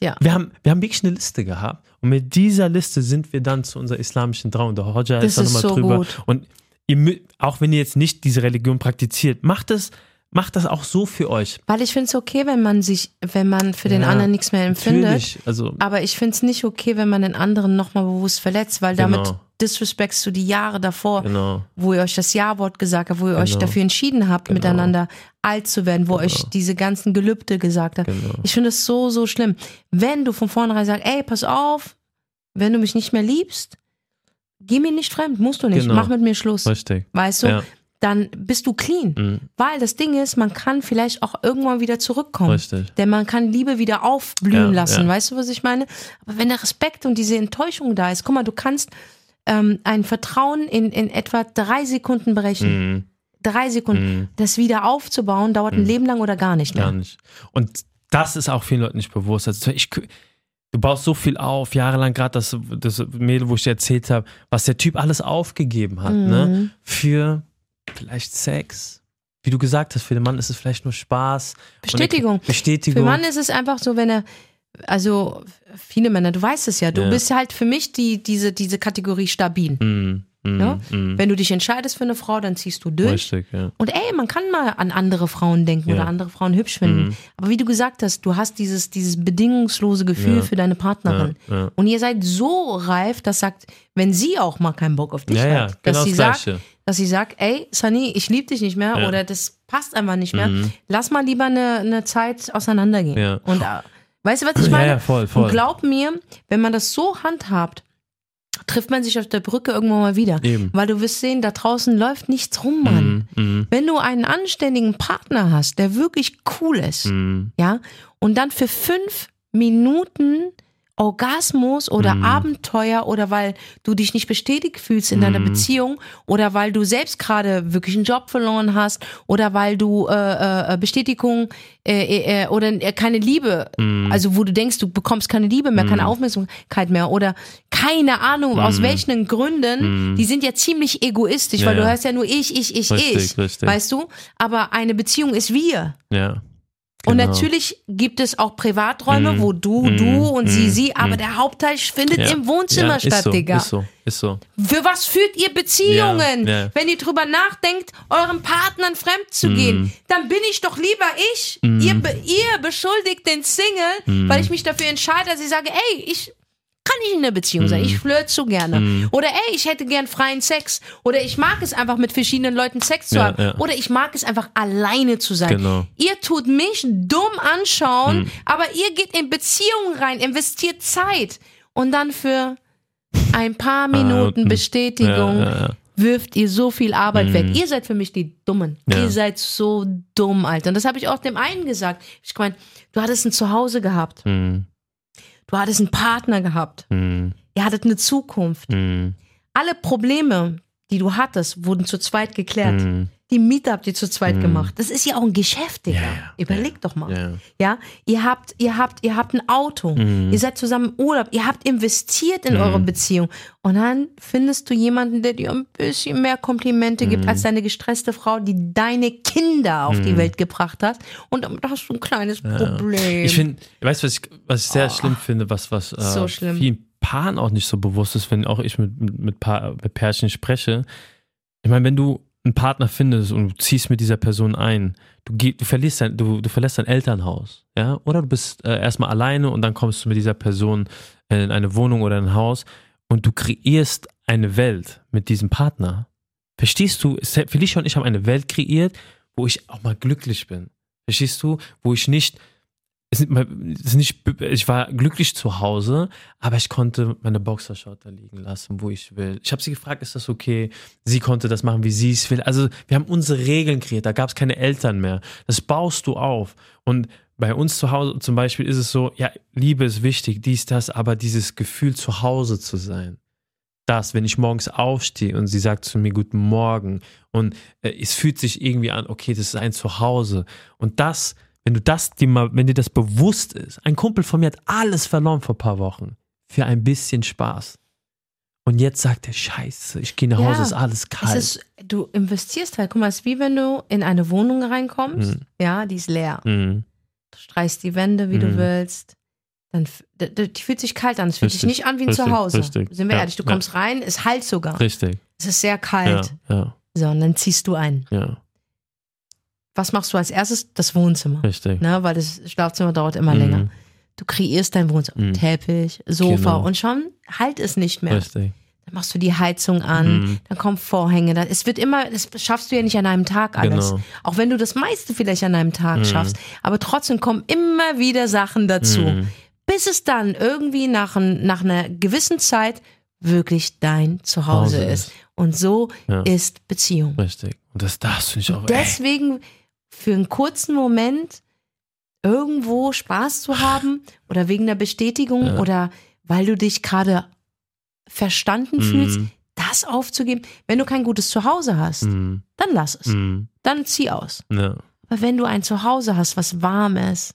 ja. Wir haben, wir haben wirklich eine Liste gehabt. Und mit dieser Liste sind wir dann zu unserer islamischen Trauung. Der Hodja Das ist da nochmal so drüber. gut. Und ihr, auch wenn ihr jetzt nicht diese Religion praktiziert, macht es, macht das auch so für euch. Weil ich finde es okay, wenn man sich, wenn man für den Ja, anderen nichts mehr empfindet. Also, Aber ich finde es nicht okay, wenn man den anderen nochmal bewusst verletzt, weil damit Genau. disrespectst du die Jahre davor, genau. wo ihr euch das Ja-Wort gesagt habt, wo ihr euch Genau. dafür entschieden habt, Genau. miteinander alt zu werden, wo euch diese ganzen Gelübde gesagt habt. Genau. Ich finde es so, so schlimm. Wenn du von vornherein sagst, ey, pass auf, wenn du mich nicht mehr liebst, geh mir nicht fremd, musst du nicht, Genau. mach mit mir Schluss. Richtig. Weißt du? Ja. Dann bist du clean. Mhm. Weil das Ding ist, man kann vielleicht auch irgendwann wieder zurückkommen. Richtig. Denn man kann Liebe wieder aufblühen Ja, lassen, ja. weißt du, was ich meine? Aber wenn der Respekt und diese Enttäuschung da ist, guck mal, du kannst ähm, ein Vertrauen in, in etwa drei Sekunden berechnen. Mhm. Drei Sekunden. Mhm. Das wieder aufzubauen, dauert ein Leben lang oder gar nicht mehr. Gar nicht. Und das ist auch vielen Leuten nicht bewusst. Also ich, du baust so viel auf, jahrelang gerade das, das Mädel, wo ich dir erzählt habe, was der Typ alles aufgegeben hat, Mhm. ne? Für vielleicht Sex. Wie du gesagt hast, für den Mann ist es vielleicht nur Spaß. Bestätigung. Bestätigung. Für Mann ist es einfach so, wenn er, also viele Männer, du weißt es ja, du Ja. bist halt für mich die, diese, diese Kategorie stabil. Mhm. Ja? Mhm. Wenn du dich entscheidest für eine Frau, dann ziehst du durch. Richtig, ja. Und ey, man kann mal an andere Frauen denken Ja. oder andere Frauen hübsch finden. Mhm. Aber wie du gesagt hast, du hast dieses, dieses bedingungslose Gefühl für deine Partnerin. Und ihr seid so reif, dass sagt, wenn sie auch mal keinen Bock auf dich hat, genau dass sie das sagt, dass sie sagt, ey, Sunny, ich liebe dich nicht mehr oder das passt einfach nicht mehr. Mhm. Lass mal lieber eine, eine Zeit auseinandergehen. Ja. Und weißt du, was ich Ja, meine? ja, voll, voll. Und glaub mir, wenn man das so handhabt, trifft man sich auf der Brücke irgendwann mal wieder. Eben. Weil du wirst sehen, da draußen läuft nichts rum, Mann. Mhm. Mhm. Wenn du einen anständigen Partner hast, der wirklich cool ist, Mhm. ja, und dann für fünf Minuten Orgasmus oder Mhm. Abenteuer oder weil du dich nicht bestätigt fühlst in deiner Mhm. Beziehung oder weil du selbst gerade wirklich einen Job verloren hast oder weil du äh, äh, Bestätigung äh, äh, oder äh, keine Liebe, Mhm. also wo du denkst, du bekommst keine Liebe mehr, keine Aufmerksamkeit mehr oder keine Ahnung aus welchen Gründen, die sind ja ziemlich egoistisch, weil Mhm. Ja, du ja. hörst ja nur ich, ich, ich, Richtig, ich, richtig. weißt du? Aber eine Beziehung ist wir. Ja. Und Genau. natürlich gibt es auch Privaträume, Mhm. wo du, Mhm. du und sie, Mhm. sie, aber Mhm. der Hauptteil findet Ja. im Wohnzimmer ja, statt, so, Digga. Ist so, ist so. Für was führt ihr Beziehungen? Ja. Wenn ihr drüber nachdenkt, euren Partnern fremd zu gehen, dann bin ich doch lieber ich. Mhm. Ihr, ihr beschuldigt den Single, weil ich mich dafür entscheide, dass ich sage, ey, ich kann nicht in einer Beziehung sein. Mhm. Ich flirt so gerne. Oder ey, ich hätte gern freien Sex. Oder ich mag es einfach mit verschiedenen Leuten Sex zu Ja, haben. ja. Oder ich mag es einfach alleine zu sein. Genau. Ihr tut mich dumm anschauen, Mhm. aber ihr geht in Beziehungen rein, investiert Zeit und dann für ein paar Minuten und- Bestätigung Ja, wirft ihr so viel Arbeit Mhm. weg. Ihr seid für mich die Dummen. Ihr seid so dumm, Alter. Und das habe ich auch dem einen gesagt. Ich meine, du hattest ein Zuhause gehabt. Mhm. Du hattest einen Partner gehabt. Mhm. Ihr hattet eine Zukunft. Mhm. Alle Probleme, die du hattest, wurden zu zweit geklärt. Mhm. Die Miete habt ihr zu zweit gemacht. Das ist ja auch ein Geschäft, Digga. Ja, ja, Überleg doch mal. Ja. Ja, ihr habt, ihr habt, ihr habt ein Auto, Mhm. ihr seid zusammen im Urlaub, ihr habt investiert in eure Beziehung und dann findest du jemanden, der dir ein bisschen mehr Komplimente Mhm. gibt als deine gestresste Frau, die deine Kinder auf die Welt gebracht hat und damit hast du ein kleines Problem. Ich finde, weißt du, was ich, was ich sehr schlimm finde, was, was äh, So vielen Paaren auch nicht so bewusst ist, wenn auch ich mit, mit, mit, Paar, mit Pärchen spreche. Ich meine, wenn du einen Partner findest und du ziehst mit dieser Person ein, du, du, verlierst dein, du, du verlässt dein Elternhaus, ja, oder du bist äh, erstmal alleine und dann kommst du mit dieser Person in eine Wohnung oder ein Haus und du kreierst eine Welt mit diesem Partner. Verstehst du? Felicia und ich haben eine Welt kreiert, wo ich auch mal glücklich bin. Verstehst du? Wo ich nicht, ist ist nicht, ich war glücklich zu Hause, aber ich konnte meine Boxershort da liegen lassen, wo ich will. Ich habe sie gefragt, ist das okay? Sie konnte das machen, wie sie es will. Also wir haben unsere Regeln kreiert, da gab es keine Eltern mehr. Das baust du auf. Und bei uns zu Hause zum Beispiel ist es so, ja, Liebe ist wichtig, dies, das, aber dieses Gefühl zu Hause zu sein. Das, wenn ich morgens aufstehe und sie sagt zu mir Guten Morgen und äh, es fühlt sich irgendwie an, okay, das ist ein Zuhause. Und das, wenn du das dir mal, wenn dir das bewusst ist, ein Kumpel von mir hat alles verloren vor ein paar Wochen für ein bisschen Spaß. Und jetzt sagt er, Scheiße, ich gehe nach Hause, Ja, ist alles kalt. Ist, du investierst halt. Guck mal, es ist wie wenn du in eine Wohnung reinkommst. Mhm. Ja, die ist leer. Mhm. Du streichst die Wände, wie du Mhm. willst. Dann, die fühlt sich kalt an. Es fühlt sich Richtig, nicht an wie ein richtig, Zuhause. richtig. Sind wir Ja, ehrlich, du ja. kommst rein, es halt sogar. Richtig. Es ist sehr Ja, kalt. ja, So, und dann ziehst du ein. ja, Was machst du als erstes? Das Wohnzimmer. richtig. Ne, weil das Schlafzimmer dauert immer Mhm. länger. Du kreierst dein Wohnzimmer. Mhm. Teppich, Sofa Genau. und schon halt es nicht mehr. Richtig. Dann machst du die Heizung an, Mhm. dann kommen Vorhänge. da- Es wird immer, das schaffst du ja nicht an einem Tag alles. Genau. Auch wenn du das meiste vielleicht an einem Tag Mhm. schaffst. Aber trotzdem kommen immer wieder Sachen dazu. Mhm. Bis es dann irgendwie nach, ein, nach einer gewissen Zeit wirklich dein Zuhause Hause ist. ist. Und so Ja. ist Beziehung. Richtig. Und das darfst du nicht auch. ey. Für einen kurzen Moment irgendwo Spaß zu haben oder wegen der Bestätigung Ja. oder weil du dich gerade verstanden Mhm. fühlst, das aufzugeben. Wenn du kein gutes Zuhause hast, Mhm. dann lass es. Mhm. Dann zieh aus. Ja. Aber wenn du ein Zuhause hast, was warm ist,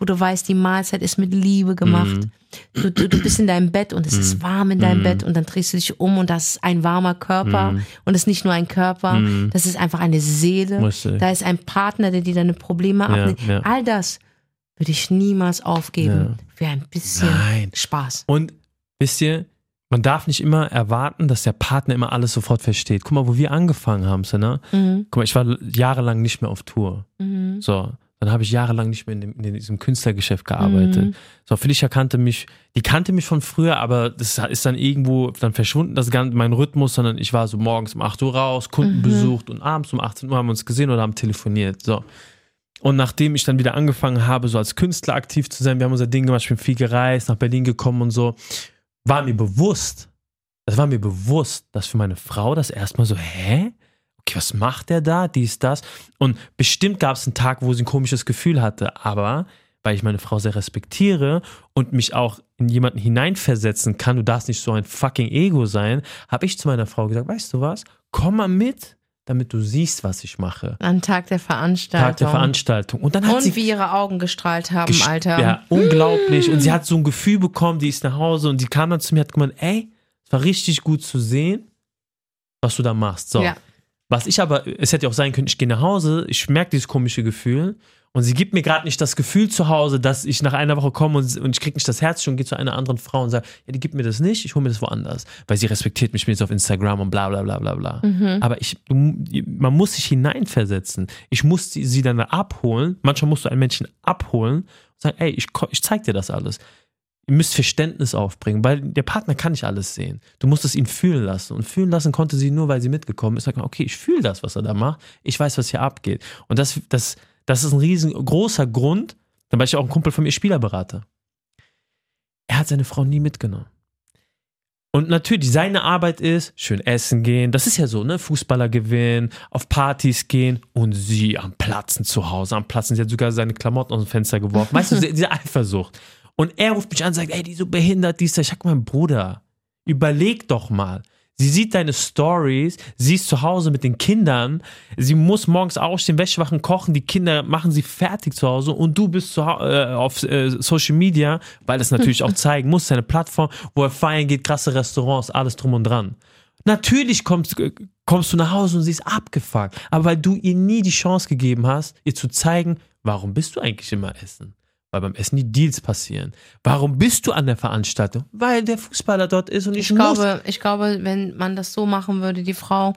wo du weißt, die Mahlzeit ist mit Liebe gemacht, Mhm. du, du, du bist in deinem Bett und es ist warm in deinem Mhm. Bett und dann drehst du dich um und das ist ein warmer Körper Mhm. und es ist nicht nur ein Körper, Mhm. das ist einfach eine Seele. Richtig. Da ist ein Partner, der dir deine Probleme Ja, abnimmt. ja. All das würde ich niemals aufgeben für ein bisschen Nein. Spaß. Und wisst ihr, man darf nicht immer erwarten, dass der Partner immer alles sofort versteht. Guck mal, wo wir angefangen haben, ne? Mhm. Guck mal, ich war jahrelang nicht mehr auf Tour. Mhm. So, dann habe ich jahrelang nicht mehr in, dem, in diesem Künstlergeschäft gearbeitet. Mhm. So, Felicia kannte mich, die kannte mich von früher, aber das ist dann irgendwo dann verschwunden, das ganze, mein Rhythmus, sondern ich war so morgens um 8 Uhr raus, Kunden Mhm. besucht und abends um 18 Uhr haben wir uns gesehen oder haben telefoniert. So. Und nachdem ich dann wieder angefangen habe, so als Künstler aktiv zu sein, wir haben unser Ding gemacht, ich bin viel gereist, nach Berlin gekommen und so, war mir bewusst, es war mir bewusst, dass für meine Frau das erstmal so, hä? Okay, was macht der da? Dies, das. Und bestimmt gab es einen Tag, wo sie ein komisches Gefühl hatte, aber weil ich meine Frau sehr respektiere und mich auch in jemanden hineinversetzen kann, du darfst nicht so ein fucking Ego sein, habe ich zu meiner Frau gesagt, weißt du was? Komm mal mit, damit du siehst, was ich mache. An Tag der Veranstaltung. Tag der Veranstaltung. Und dann hat Und sie wie ihre Augen gestrahlt haben, Gesch- Alter. Ja, unglaublich. Und sie hat so ein Gefühl bekommen, die ist nach Hause und die kam dann zu mir und hat gemeint, ey, es war richtig gut zu sehen, was du da machst. So. Ja. Was ich aber, es hätte ja auch sein können, ich gehe nach Hause, ich merke dieses komische Gefühl und sie gibt mir gerade nicht das Gefühl zu Hause, dass ich nach einer Woche komme und, und ich kriege nicht das Herz und gehe zu einer anderen Frau und sage, ja, die gibt mir das nicht, ich hole mir das woanders, weil sie respektiert mich, jetzt auf Instagram und bla bla bla bla bla. Mhm. Aber ich, man muss sich hineinversetzen. Ich muss sie, sie dann abholen. Manchmal musst du einen Menschen abholen und sagen, ey, ich, ich zeig dir das alles. Ihr müsst Verständnis aufbringen, weil der Partner kann nicht alles sehen. Du musst es ihn fühlen lassen. Und fühlen lassen konnte sie nur, weil sie mitgekommen ist. Sagt man, okay, ich fühle das, was er da macht. Ich weiß, was hier abgeht. Und das, das, das ist ein riesengroßer Grund, dann war ich auch ein Kumpel von mir Spielerberater. Er hat seine Frau nie mitgenommen. Und natürlich, seine Arbeit ist, schön essen gehen. Das ist ja so, ne? Fußballer gewinnen, auf Partys gehen und sie am Platzen zu Hause, am Platzen. Sie hat sogar seine Klamotten aus dem Fenster geworfen. Weißt du, diese Eifersucht. Und er ruft mich an und sagt, ey, die ist so behindert, die ist da. Ich sag, mein Bruder, überleg doch mal. Sie sieht deine Stories, sie ist zu Hause mit den Kindern, sie muss morgens aufstehen, Wäsche machen, kochen, die Kinder machen sie fertig zu Hause und du bist zu, äh, auf äh, Social Media, weil das natürlich auch zeigen muss, seine Plattform, wo er feiern geht, krasse Restaurants, alles drum und dran. Natürlich kommst, äh, kommst du nach Hause und sie ist abgefuckt, aber weil du ihr nie die Chance gegeben hast, ihr zu zeigen, warum bist du eigentlich immer essen? Weil beim Essen die Deals passieren. Warum bist du an der Veranstaltung? Weil der Fußballer dort ist und ich, Ich muss. glaube, ich glaube, wenn man das so machen würde, die Frau,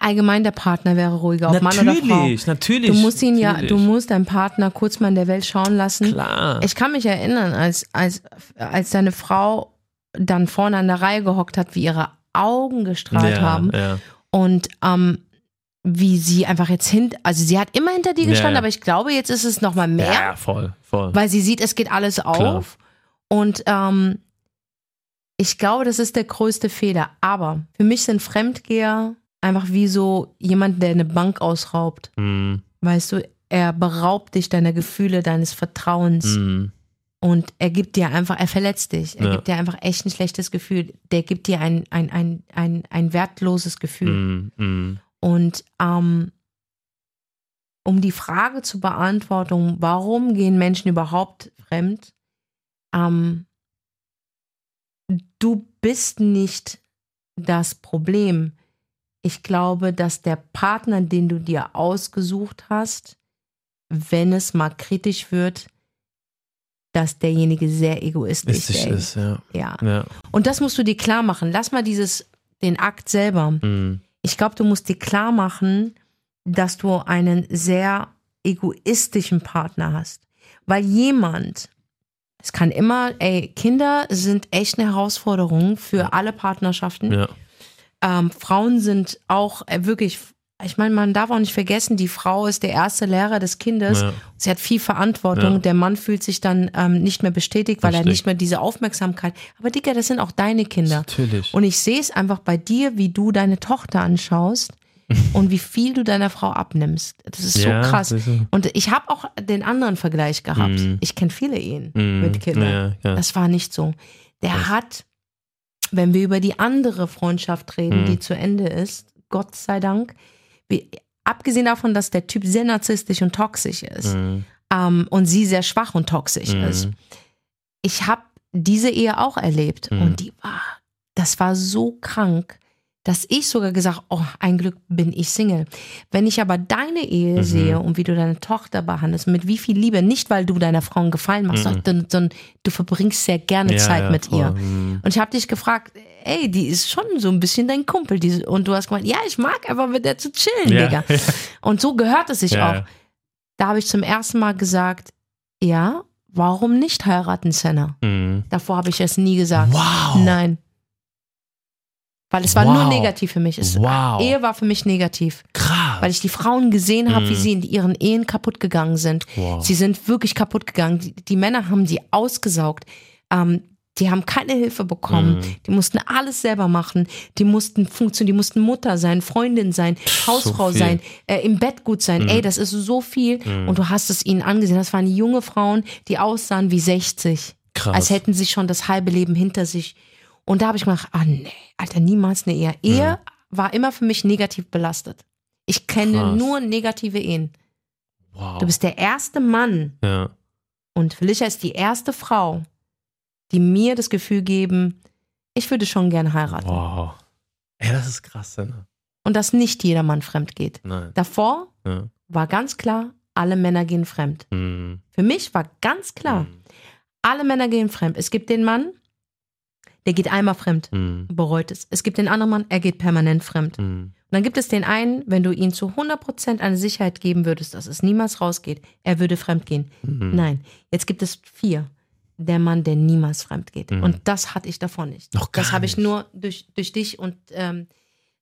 allgemein der Partner wäre ruhiger, ob Mann oder Frau. natürlich, natürlich. Du musst ihn ja, natürlich. du musst deinen Partner kurz mal in der Welt schauen lassen. Klar. Ich kann mich erinnern, als, als, als deine Frau dann vorne an der Reihe gehockt hat, wie ihre Augen gestrahlt ja, haben Ja. und ähm, wie sie einfach jetzt hin, also sie hat immer hinter dir Ja, gestanden, ja. aber ich glaube, jetzt ist es nochmal mehr, ja, voll, voll. weil sie sieht, es geht alles auf. Und ähm, ich glaube, das ist der größte Fehler. Aber für mich sind Fremdgeher einfach wie so jemand, der eine Bank ausraubt. Hm, Weißt du, er beraubt dich deiner Gefühle, deines Vertrauens. Mhm. Und er gibt dir einfach, er verletzt dich. Er Ja. gibt dir einfach echt ein schlechtes Gefühl. Der gibt dir ein, ein, ein, ein, ein wertloses Gefühl. Mhm. Und ähm, um die Frage zu beantworten, warum gehen Menschen überhaupt fremd? Ähm, du bist nicht das Problem. Ich glaube, dass der Partner, den du dir ausgesucht hast, wenn es mal kritisch wird, dass derjenige sehr egoistisch ist. ist, ja. Ja. Ja. Und das musst du dir klar machen. Lass mal dieses, den Akt selber. Mhm. Ich glaube, du musst dir klar machen, dass du einen sehr egoistischen Partner hast. Weil jemand, es kann immer, ey, Kinder sind echt eine Herausforderung für alle Partnerschaften. Ja. Ähm, Frauen sind auch äh, wirklich, ich meine, man darf auch nicht vergessen, die Frau ist der erste Lehrer des Kindes. Ja. Sie hat viel Verantwortung. Ja. Der Mann fühlt sich dann ähm, nicht mehr bestätigt, weil er Richtig. nicht mehr diese Aufmerksamkeit. Aber Dicker, das sind auch deine Kinder. Natürlich. Und ich sehe es einfach bei dir, wie du deine Tochter anschaust und wie viel du deiner Frau abnimmst. Das ist so Ja, krass. das ist- Und ich habe auch den anderen Vergleich gehabt. Mhm. Ich kenne viele Ehen Mhm. mit Kindern. Das war nicht so. Der hat, wenn wir über die andere Freundschaft reden, Mhm. die zu Ende ist, Gott sei Dank, abgesehen davon, dass der Typ sehr narzisstisch und toxisch ist Mhm. ähm, und sie sehr schwach und toxisch Mhm. ist, ich habe diese Ehe auch erlebt Mhm. und die war, das war so krank, dass ich sogar gesagt, oh, ein Glück bin ich Single. Wenn ich aber deine Ehe Mhm. sehe und wie du deine Tochter behandelst, mit wie viel Liebe, nicht weil du deiner Frau einen Gefallen machst, Mhm. sondern, sondern du verbringst sehr gerne Ja, Zeit ja, mit voll. ihr. Mhm. Und ich habe dich gefragt, ey, die ist schon so ein bisschen dein Kumpel. Die, und du hast gemeint, ja, ich mag einfach mit der zu chillen, Ja. Digga. Und so gehört es sich auch. Da habe ich zum ersten Mal gesagt, ja, warum nicht heiraten, Senna? Mhm. Davor habe ich es nie gesagt. Wow. Nein. Weil es war Wow. nur negativ für mich. Es, Wow. Ehe war für mich negativ. Krass. Weil ich die Frauen gesehen habe, wie Mhm. sie in ihren Ehen kaputt gegangen sind. Wow. Sie sind wirklich kaputt gegangen. Die, die Männer haben die ausgesaugt. Ähm, die haben keine Hilfe bekommen. Mhm. Die mussten alles selber machen. Die mussten funktionieren. Die mussten Mutter sein, Freundin sein, Hausfrau. Mhm. sein, äh, im Bett gut sein. Ey, das ist so viel. Und du hast es ihnen angesehen. Das waren junge Frauen, die aussahen wie 60. Krass. Als hätten sie schon das halbe Leben hinter sich. Und da habe ich gedacht, ah nee, Alter, niemals eine Ehe. Ehe war immer für mich negativ belastet. Ich kenne Krass. nur negative Ehen. wow. Du bist der erste Mann ja. und Felicia ist die erste Frau, die mir das Gefühl geben, ich würde schon gerne heiraten. Wow. Ey, das ist krass, ne? Und dass nicht jeder Mann fremd geht. Nein. Davor Ja. war ganz klar, alle Männer gehen fremd. Mhm. Für mich war ganz klar, alle Männer gehen fremd. Es gibt den Mann, der geht einmal fremd, Mhm. bereut es. Es gibt den anderen Mann, er geht permanent fremd. Mhm. Und dann gibt es den einen, wenn du ihm zu 100% eine Sicherheit geben würdest, dass es niemals rausgeht, er würde fremd gehen. Mhm. Nein, jetzt gibt es vier. Der Mann, der niemals fremd geht. Mhm. Und das hatte ich davon nicht. Noch gar das habe ich nur durch, durch dich und ähm,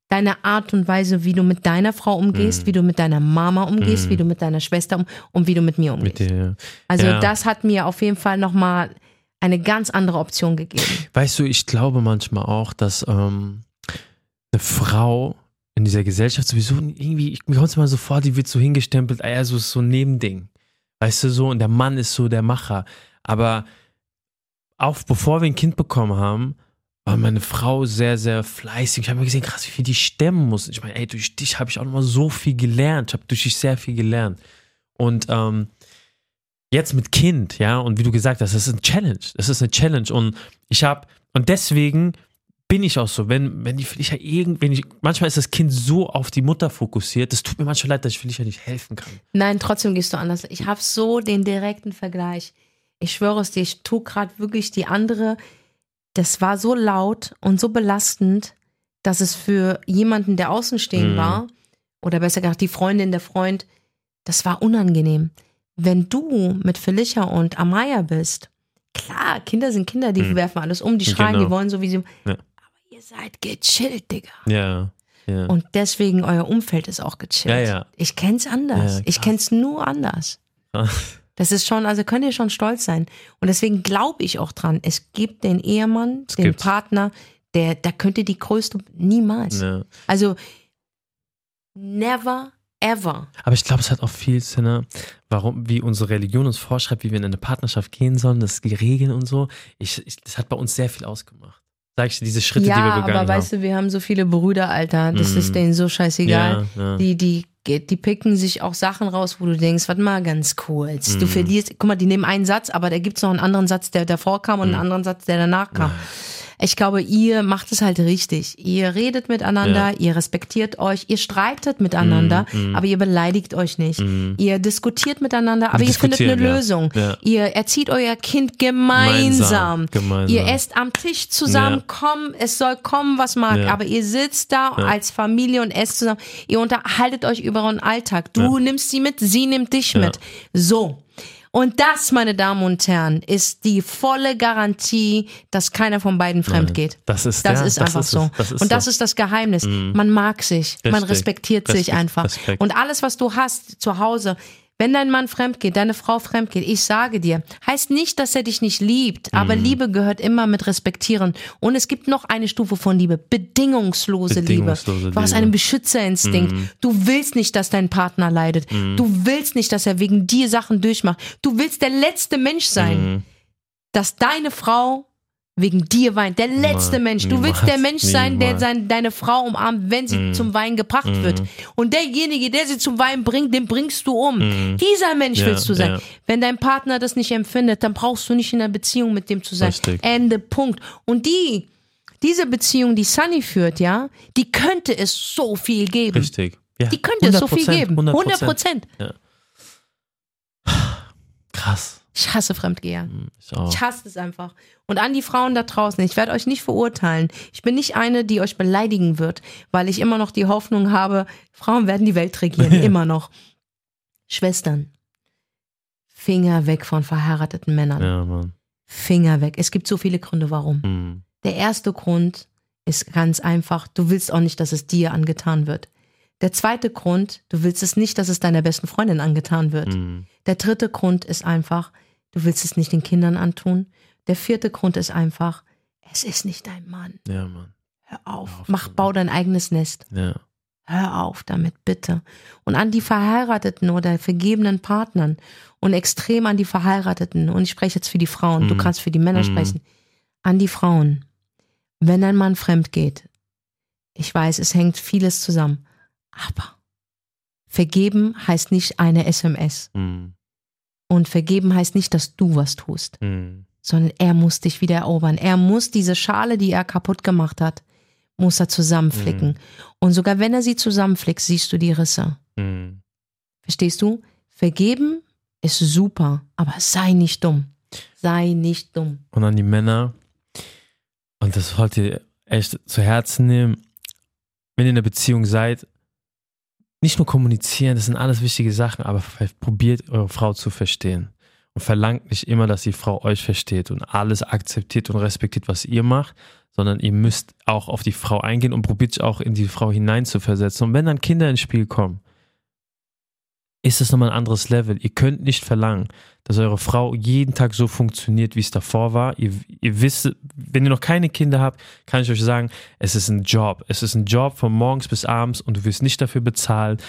deine Art und Weise, wie du mit deiner Frau umgehst, Mhm. wie du mit deiner Mama umgehst, Mhm. wie du mit deiner Schwester um und wie du mit mir umgehst. Mit dir. Also Ja. das hat mir auf jeden Fall nochmal eine ganz andere Option gegeben. Weißt du, ich glaube manchmal auch, dass ähm, eine Frau in dieser Gesellschaft sowieso irgendwie, ich, mir kommt es mal so vor, die wird so hingestempelt, ah ja, so ist so ein Nebending. Weißt du so, und der Mann ist so der Macher. Aber auch bevor wir ein Kind bekommen haben, war meine Frau sehr, sehr fleißig. Ich habe mir gesehen, krass, wie viel die stemmen muss. Ich meine, ey, durch dich habe ich auch nochmal so viel gelernt. Ich habe durch dich sehr viel gelernt. Und ähm, jetzt mit Kind, ja, und wie du gesagt hast, das ist ein Challenge. Das ist eine Challenge. Und ich habe, und deswegen bin ich auch so, wenn, wenn die Felicia irgend, wenn ich, manchmal ist das Kind so auf die Mutter fokussiert, das tut mir manchmal leid, dass ich Felicia nicht helfen kann. Nein, trotzdem gehst du anders. Ich habe so den direkten Vergleich. Ich schwöre es dir, ich tue gerade wirklich die andere. Das war so laut und so belastend, dass es für jemanden, der außenstehend Mhm. war, oder besser gesagt die Freundin, der Freund, das war unangenehm. Wenn du mit Felicia und Amaya bist, klar, Kinder sind Kinder, die Mhm. werfen alles um, die schreien, Genau. die wollen so wie sie. Ja. Aber ihr seid gechillt, Digga. Ja. ja. Und deswegen euer Umfeld ist auch gechillt. Ja, ja. Ich kenn's anders. Ich kenn's nur anders. Das ist schon, also könnt ihr schon stolz sein. Und deswegen glaube ich auch dran, es gibt den Ehemann, Es den gibt's. Partner, der, da könnte die größte, niemals. Also, never, Ever. Aber ich glaube, es hat auch viel Sinn, warum, wie unsere Religion uns vorschreibt, wie wir in eine Partnerschaft gehen sollen, das die Regeln und so. Ich, ich, das hat bei uns sehr viel ausgemacht. Sag ich dir, diese Schritte, ja, die wir begangen aber haben. weißt du, wir haben so viele Brüder, Alter. Das Mhm. ist denen so scheißegal. Ja, ja. Die, die, die picken sich auch Sachen raus, wo du denkst, warte mal ganz. Mhm. Du verlierst, guck mal, die nehmen einen Satz, aber da gibt's noch einen anderen Satz, der davor kam Mhm. und einen anderen Satz, der danach kam. Ich glaube, ihr macht es halt richtig. Ihr redet miteinander, Ja. ihr respektiert euch, ihr streitet miteinander, Mhm, aber ihr beleidigt euch nicht. Ihr diskutiert miteinander, aber ihr findet eine ja. Lösung. Ja. Ihr erzieht euer Kind gemeinsam. Gemeinsam, gemeinsam. Ihr esst am Tisch zusammen, komm, es soll kommen, was mag, aber ihr sitzt da als Familie und esst zusammen. Ihr unterhaltet euch über euren Alltag. Du nimmst sie mit, sie nimmt dich mit. So. Und das, meine Damen und Herren, ist die volle Garantie, dass keiner von beiden fremd geht. Das ist- das ja, ist das einfach ist so. Das ist und das so. ist das Geheimnis. Man mag sich, man Richtig. respektiert sich Respekt, einfach. Respekt. Und alles, was du hast zu Hause, wenn dein Mann fremd geht, deine Frau fremd geht, ich sage dir, heißt nicht, dass er dich nicht liebt, aber Mhm. Liebe gehört immer mit respektieren. Und es gibt noch eine Stufe von Liebe, bedingungslose, Bedingungslose Liebe. Du hast einen Beschützerinstinkt. Du willst nicht, dass dein Partner leidet. Du willst nicht, dass er wegen dir Sachen durchmacht. Du willst der letzte Mensch sein, dass deine Frau wegen dir weint. Der letzte Mensch. Du willst der Mensch sein, der sein, deine Frau umarmt, wenn sie zum Wein gebracht wird. Und derjenige, der sie zum Wein bringt, den bringst du um. Dieser Mensch Ja, willst du sein. ja. Wenn dein Partner das nicht empfindet, dann brauchst du nicht in einer Beziehung mit dem zu sein. Richtig. Ende, Punkt. Und die, diese Beziehung, die Sunny führt, ja, die könnte es so viel geben. Richtig. Ja, Die könnte es so viel 100%, geben. 100 Prozent. Krass. Ich hasse Fremdgeher. Ich auch. Ich hasse es einfach. Und an die Frauen da draußen, ich werde euch nicht verurteilen. Ich bin nicht eine, die euch beleidigen wird, weil ich immer noch die Hoffnung habe, Frauen werden die Welt regieren. immer noch. Schwestern, Finger weg von verheirateten Männern. Ja, Mann. Finger weg. Es gibt so viele Gründe, warum. Mhm. Der erste Grund ist ganz einfach, du willst auch nicht, dass es dir angetan wird. Der zweite Grund, du willst es nicht, dass es deiner besten Freundin angetan wird. Mhm. Der dritte Grund ist einfach, du willst es nicht den Kindern antun. Der vierte Grund ist einfach, es ist nicht dein Mann. Ja, Mann. Hör auf. Hör auf Mach, bau dein eigenes Nest. Ja. Hör auf damit, bitte. Und an die Verheirateten oder vergebenen Partnern und extrem an die Verheirateten, und ich spreche jetzt für die Frauen, du Mhm. kannst für die Männer Mhm. sprechen, an die Frauen. Wenn ein Mann fremd geht, ich weiß, es hängt vieles zusammen, aber vergeben heißt nicht eine SMS. Mhm. Und vergeben heißt nicht, dass du was tust, Mhm. sondern er muss dich wieder erobern. Er muss diese Schale, die er kaputt gemacht hat, muss er zusammenflicken. Und sogar wenn er sie zusammenflickt, siehst du die Risse. Mhm. Verstehst du? Vergeben ist super, aber sei nicht dumm. Sei nicht dumm. Und an die Männer, und das sollt ihr echt zu Herzen nehmen, wenn ihr in einer Beziehung seid, nicht nur kommunizieren, das sind alles wichtige Sachen, aber probiert eure Frau zu verstehen. Und verlangt nicht immer, dass die Frau euch versteht und alles akzeptiert und respektiert, was ihr macht, sondern ihr müsst auch auf die Frau eingehen und probiert sich auch in die Frau hineinzuversetzen. Und wenn dann Kinder ins Spiel kommen, ist das nochmal ein anderes Level. Ihr könnt nicht verlangen, dass eure Frau jeden Tag so funktioniert, wie es davor war. Ihr, ihr wisst, wenn ihr noch keine Kinder habt, kann ich euch sagen, es ist ein Job. Es ist ein Job von morgens bis abends und du wirst nicht dafür bezahlt.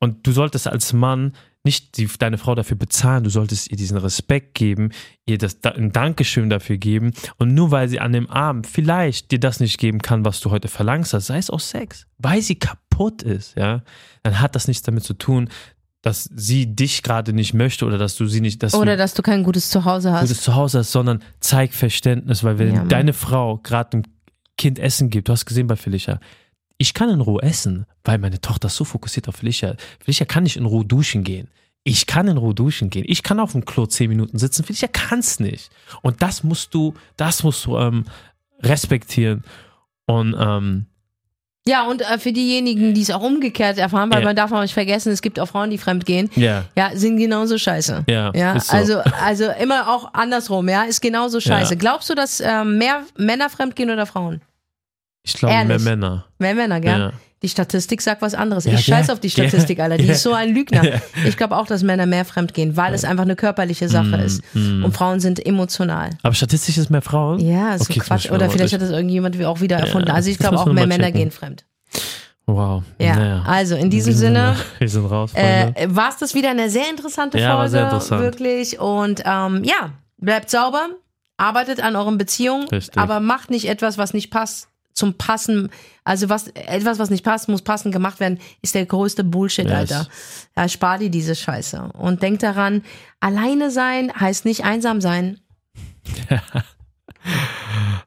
Und du solltest als Mann nicht die, deine Frau dafür bezahlen, du solltest ihr diesen Respekt geben, ihr das, ein Dankeschön dafür geben. Und nur weil sie an dem Abend vielleicht dir das nicht geben kann, was du heute verlangst hast, sei es auch Sex, weil sie kaputt ist, ja, dann hat das nichts damit zu tun, dass sie dich gerade nicht möchte oder dass du sie nicht, dass Oder du dass du kein gutes Zuhause hast. gutes Zuhause hast, sondern zeig Verständnis, weil wenn Ja, deine Frau gerade einem Kind Essen gibt, du hast gesehen bei Felicia, ich kann in Ruhe essen, weil meine Tochter ist so fokussiert auf Felicia. Felicia kann nicht in Ruhe duschen gehen. Ich kann in Ruhe duschen gehen. Ich kann auf dem Klo zehn Minuten sitzen. Felicia kann es nicht. Und das musst du, das musst du ähm, respektieren. Und ähm, Ja, und äh, für diejenigen, die es auch umgekehrt erfahren, weil Ja. man darf auch nicht vergessen, es gibt auch Frauen, die fremd gehen. ja, Ja, sind genauso scheiße. Ja, ja so. also, also immer auch andersrum, ja, ist genauso scheiße. Ja. Glaubst du, dass ähm, mehr Männer fremd gehen oder Frauen? Ich glaube mehr Ehrlich? Männer. Mehr Männer, gell? Ja. Die Statistik sagt was anderes. Ja, ich scheiß gell? auf die Statistik, Alter. Die Ja. ist so ein Lügner. Ja. Ich glaube auch, dass Männer mehr fremd gehen, weil es einfach eine körperliche Sache Mm, ist. mm. Und Frauen sind emotional. Aber statistisch ist mehr Frauen? Ja, ist Okay, so Quatsch. Oder vielleicht hat das irgendjemand auch wieder erfunden. Also ich glaube auch wir mehr Männer gehen fremd. Wow. Ja, Naja. also in diesem Sinne, Wir sind raus, Freunde. äh, war es das wieder eine sehr interessante Ja, war Folge. sehr interessant. Wirklich. Und ähm, ja, bleibt sauber, arbeitet an euren Beziehungen, Richtig. aber macht nicht etwas, was nicht passt. Zum Passen, also was etwas, was nicht passt, muss passend gemacht werden, ist der größte Bullshit, Yes. Alter. Ja, spar dir diese Scheiße. Und denk daran, alleine sein heißt nicht einsam sein.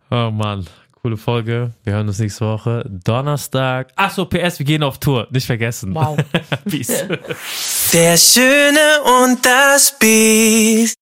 Oh Mann, coole Folge. Wir hören uns nächste Woche. Donnerstag. Achso, PS, wir gehen auf Tour. Nicht vergessen. Wow. Peace. Der Schöne und das Biest.